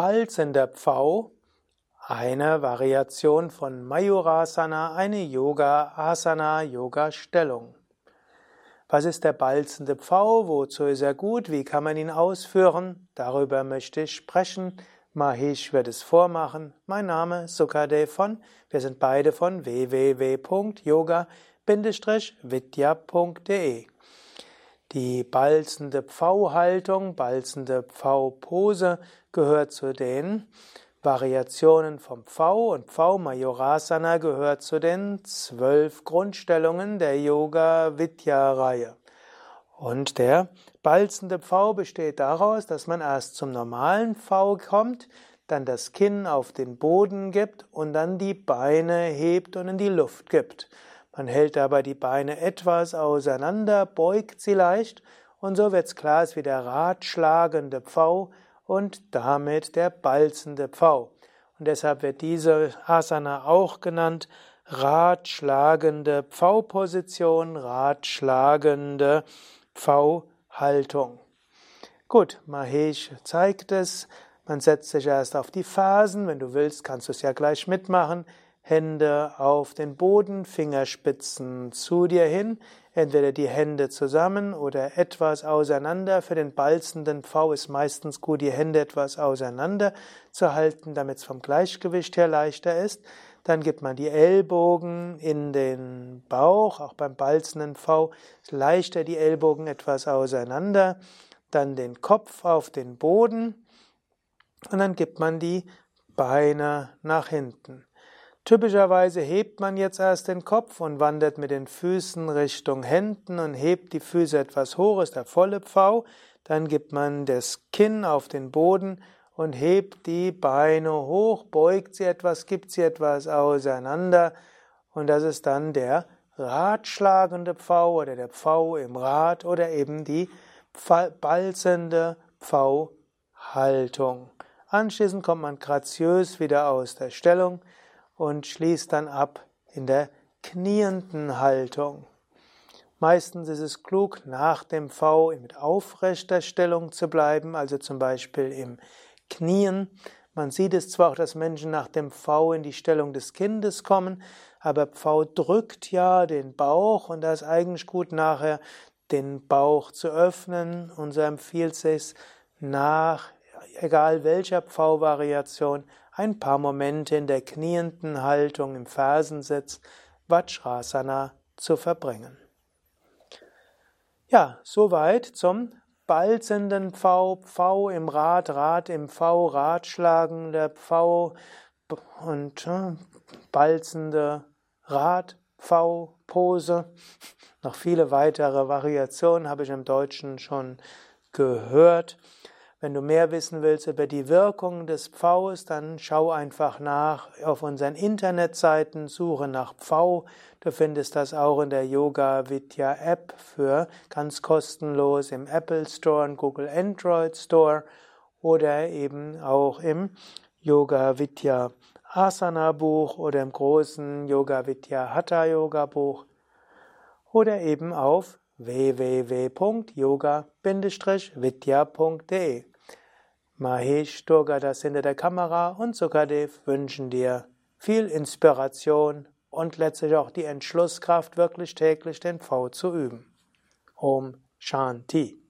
Balzender Pfau, eine Variation von Mayurasana, eine Yoga-Asana, Yoga-Stellung. Was ist der balzende Pfau? Wozu ist er gut? Wie kann man ihn ausführen? Darüber möchte ich sprechen. Mahesh wird es vormachen. Mein Name ist Sukadev von, wir sind beide von www.yoga-vidya.de. Die balzende Pfauhaltung, balzende Pfau-Pose gehört zu den Variationen vom Pfau und Pfau Majorasana gehört zu den zwölf Grundstellungen der Yoga-Vidya-Reihe. Und der balzende Pfau besteht daraus, dass man erst zum normalen Pfau kommt, dann das Kinn auf den Boden gibt und dann die Beine hebt und in die Luft gibt. Man hält dabei die Beine etwas auseinander, beugt sie leicht und so wird's klar, es ist wie der ratschlagende Pfau und damit der balzende Pfau. Und deshalb wird diese Asana auch genannt ratschlagende Pfau-Position, ratschlagende Pfau-Haltung. Gut, Mahesh zeigt es. Man setzt sich erst auf die Fersen. Wenn du willst, kannst du es ja gleich mitmachen. Hände auf den Boden, Fingerspitzen zu dir hin, entweder die Hände zusammen oder etwas auseinander. Für den balzenden V ist meistens gut, die Hände etwas auseinander zu halten, damit es vom Gleichgewicht her leichter ist. Dann gibt man die Ellbogen in den Bauch, auch beim balzenden V ist leichter die Ellbogen etwas auseinander. Dann den Kopf auf den Boden und dann gibt man die Beine nach hinten. Typischerweise hebt man jetzt erst den Kopf und wandert mit den Füßen Richtung Händen und hebt die Füße etwas hoch, ist der volle Pfau. Dann gibt man das Kinn auf den Boden und hebt die Beine hoch, beugt sie etwas, gibt sie etwas auseinander. Und das ist dann der ratschlagende Pfau oder der Pfau im Rad oder eben die balzende Pfau-Haltung. Anschließend kommt man graziös wieder aus der Stellung und schließt dann ab in der knienden Haltung. Meistens ist es klug, nach dem V mit aufrechter Stellung zu bleiben, also zum Beispiel im Knien. Man sieht es zwar auch, dass Menschen nach dem V in die Stellung des Kindes kommen, aber V drückt ja den Bauch und da ist eigentlich gut nachher den Bauch zu öffnen und so empfiehlt es nach, egal welcher Pfau-Variation, ein paar Momente in der knienden Haltung im Fersensitz Vajrasana zu verbringen. Ja, soweit zum balzenden Pfau, Pfau im Rad, Rad im Pfau, ratschlagende Pfau und äh, balzende Rad, Pfau, Pose. Noch viele weitere Variationen habe ich im Deutschen schon gehört. Wenn du mehr wissen willst über die Wirkung des Pfaus, dann schau einfach nach auf unseren Internetseiten, suche nach Pfau. Du findest das auch in der Yoga Vidya App für ganz kostenlos im Apple Store und Google Android Store oder eben auch im Yoga Vidya Asana Buch oder im großen Yoga Vidya Hatha Yoga Buch oder eben auf www.yoga-vidya.de. Mahesh Durga, das hinter der Kamera und Sukadev wünschen dir viel Inspiration und letztlich auch die Entschlusskraft, wirklich täglich den V zu üben. Om Shanti.